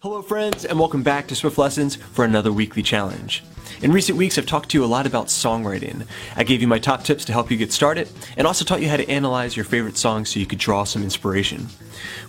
Hello, friends, and welcome back to Swift Lessons for another weekly challenge. In recent weeks, I've talked to you a lot about songwriting. I gave you my top tips to help you get started, and also taught you how to analyze your favorite songs so you could draw some inspiration.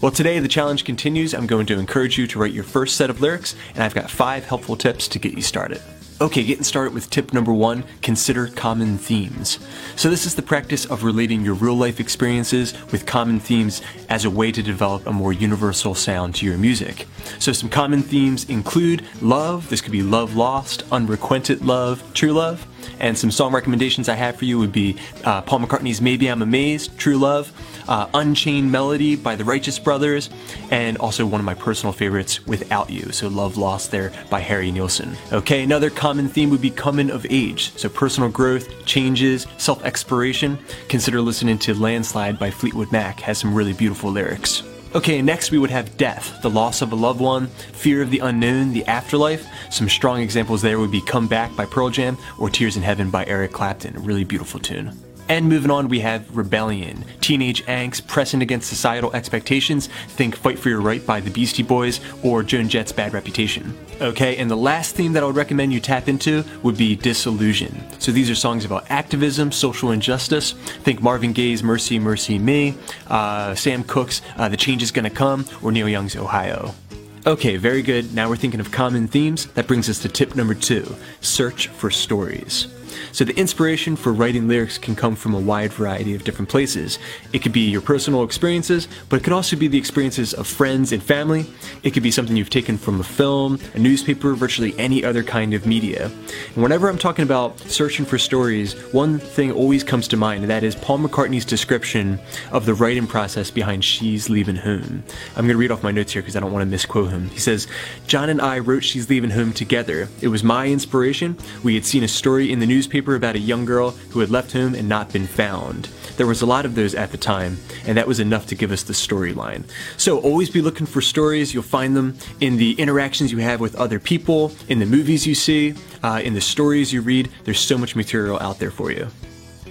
Well, today the challenge continues. I'm going to encourage you to write your first set of lyrics, and I've got five helpful tips to get you started. Okay, getting started with tip number one consider common themes. So, this is the practice of relating your real life experiences with common themes as a way to develop a more universal sound to your music. So, some common themes include love, this could be love lost, unrequited love, true love. And some song recommendations I have for you would be uh, Paul McCartney's Maybe I'm Amazed, True Love, uh, Unchained Melody by the Righteous Brothers, and also one of my personal favorites, Without You, so Love Lost there by Harry Nilsson. Okay, another common theme would be coming of age, so personal growth, changes, self exploration. Consider listening to Landslide by Fleetwood Mac, has some really beautiful lyrics. Okay, next we would have death, the loss of a loved one, fear of the unknown, the afterlife. Some strong examples there would be Come Back by Pearl Jam or Tears in Heaven by Eric Clapton, a really beautiful tune. And moving on, we have rebellion, teenage angst, pressing against societal expectations. Think Fight for Your Right by the Beastie Boys or Joan Jett's Bad Reputation. Okay, and the last theme that I would recommend you tap into would be disillusion. So these are songs about activism, social injustice. Think Marvin Gaye's Mercy, Mercy Me, uh, Sam Cooke's uh, The Change Is Gonna Come, or Neil Young's Ohio. Okay, very good. Now we're thinking of common themes. That brings us to tip number two search for stories. So the inspiration for writing lyrics can come from a wide variety of different places. It could be your personal experiences, but it could also be the experiences of friends and family. It could be something you've taken from a film, a newspaper, virtually any other kind of media. And whenever I'm talking about searching for stories, one thing always comes to mind, and that is Paul McCartney's description of the writing process behind She's Leaving Home. I'm going to read off my notes here because I don't want to misquote him. He says, John and I wrote She's Leaving Home together. It was my inspiration. We had seen a story in the newspaper newspaper about a young girl who had left home and not been found. There was a lot of those at the time, and that was enough to give us the storyline. So always be looking for stories. You'll find them in the interactions you have with other people, in the movies you see, uh, in the stories you read. There's so much material out there for you.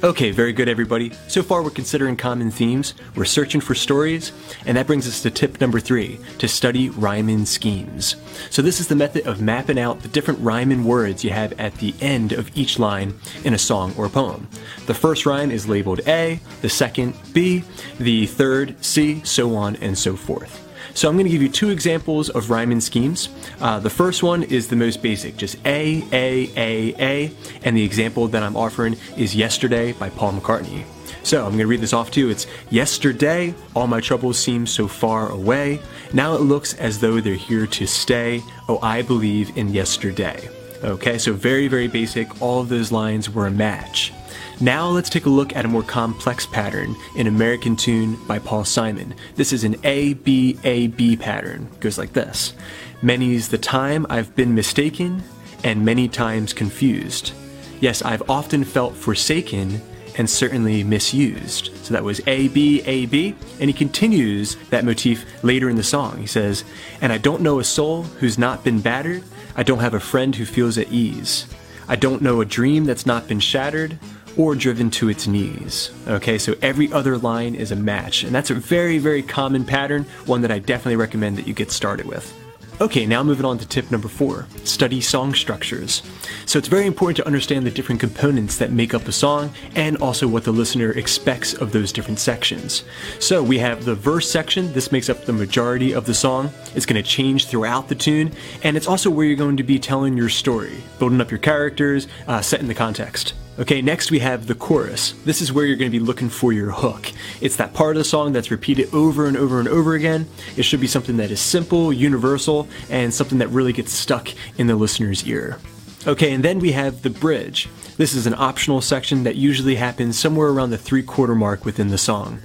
Okay, very good, everybody. So far, we're considering common themes, we're searching for stories, and that brings us to tip number three to study rhyming schemes. So, this is the method of mapping out the different rhyming words you have at the end of each line in a song or poem. The first rhyme is labeled A, the second B, the third C, so on and so forth. So I'm going to give you two examples of rhyming schemes. Uh, the first one is the most basic, just A, A, A, A, and the example that I'm offering is Yesterday by Paul McCartney. So I'm going to read this off to you. It's Yesterday, all my troubles seem so far away. Now it looks as though they're here to stay. Oh, I believe in yesterday. Okay, so very, very basic. All of those lines were a match. Now let's take a look at a more complex pattern in American Tune by Paul Simon. This is an A B A B pattern. It goes like this. Many's the time I've been mistaken and many times confused. Yes, I've often felt forsaken and certainly misused. So that was A B A B, and he continues that motif later in the song. He says, "And I don't know a soul who's not been battered. I don't have a friend who feels at ease. I don't know a dream that's not been shattered or driven to its knees. Okay, so every other line is a match, and that's a very, very common pattern, one that I definitely recommend that you get started with. Okay, now moving on to tip number four study song structures. So it's very important to understand the different components that make up a song and also what the listener expects of those different sections. So we have the verse section, this makes up the majority of the song. It's going to change throughout the tune, and it's also where you're going to be telling your story, building up your characters, uh, setting the context. Okay, next we have the chorus. This is where you're going to be looking for your hook. It's that part of the song that's repeated over and over and over again. It should be something that is simple, universal, and something that really gets stuck in the listener's ear. Okay, and then we have the bridge. This is an optional section that usually happens somewhere around the three quarter mark within the song.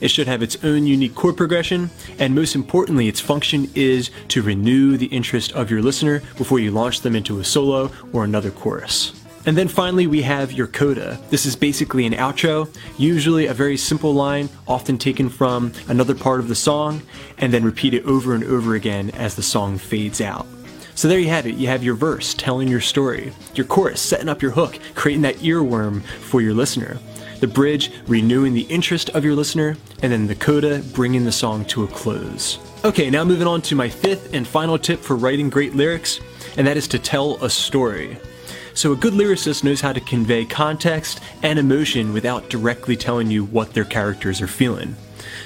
It should have its own unique chord progression, and most importantly, its function is to renew the interest of your listener before you launch them into a solo or another chorus. And then finally, we have your coda. This is basically an outro, usually a very simple line, often taken from another part of the song, and then repeated over and over again as the song fades out. So there you have it. You have your verse telling your story, your chorus setting up your hook, creating that earworm for your listener, the bridge renewing the interest of your listener, and then the coda bringing the song to a close. Okay, now moving on to my fifth and final tip for writing great lyrics, and that is to tell a story. So, a good lyricist knows how to convey context and emotion without directly telling you what their characters are feeling.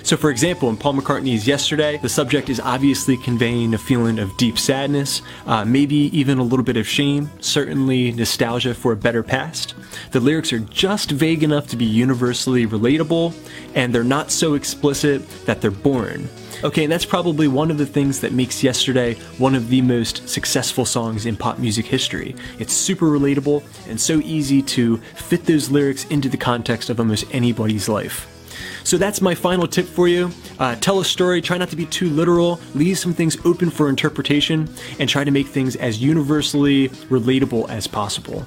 So, for example, in Paul McCartney's Yesterday, the subject is obviously conveying a feeling of deep sadness, uh, maybe even a little bit of shame, certainly nostalgia for a better past. The lyrics are just vague enough to be universally relatable, and they're not so explicit that they're boring. Okay, and that's probably one of the things that makes Yesterday one of the most successful songs in pop music history. It's super relatable and so easy to fit those lyrics into the context of almost anybody's life. So that's my final tip for you. Uh, tell a story, try not to be too literal, leave some things open for interpretation, and try to make things as universally relatable as possible.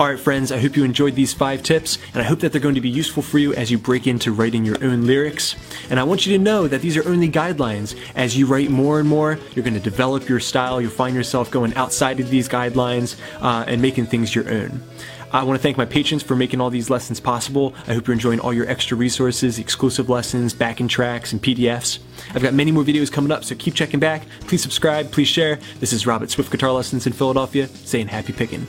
Alright, friends, I hope you enjoyed these five tips, and I hope that they're going to be useful for you as you break into writing your own lyrics. And I want you to know that these are only guidelines. As you write more and more, you're going to develop your style, you'll find yourself going outside of these guidelines uh, and making things your own. I want to thank my patrons for making all these lessons possible. I hope you're enjoying all your extra resources, exclusive lessons, backing tracks, and PDFs. I've got many more videos coming up, so keep checking back. Please subscribe, please share. This is Robert Swift Guitar Lessons in Philadelphia, saying happy picking.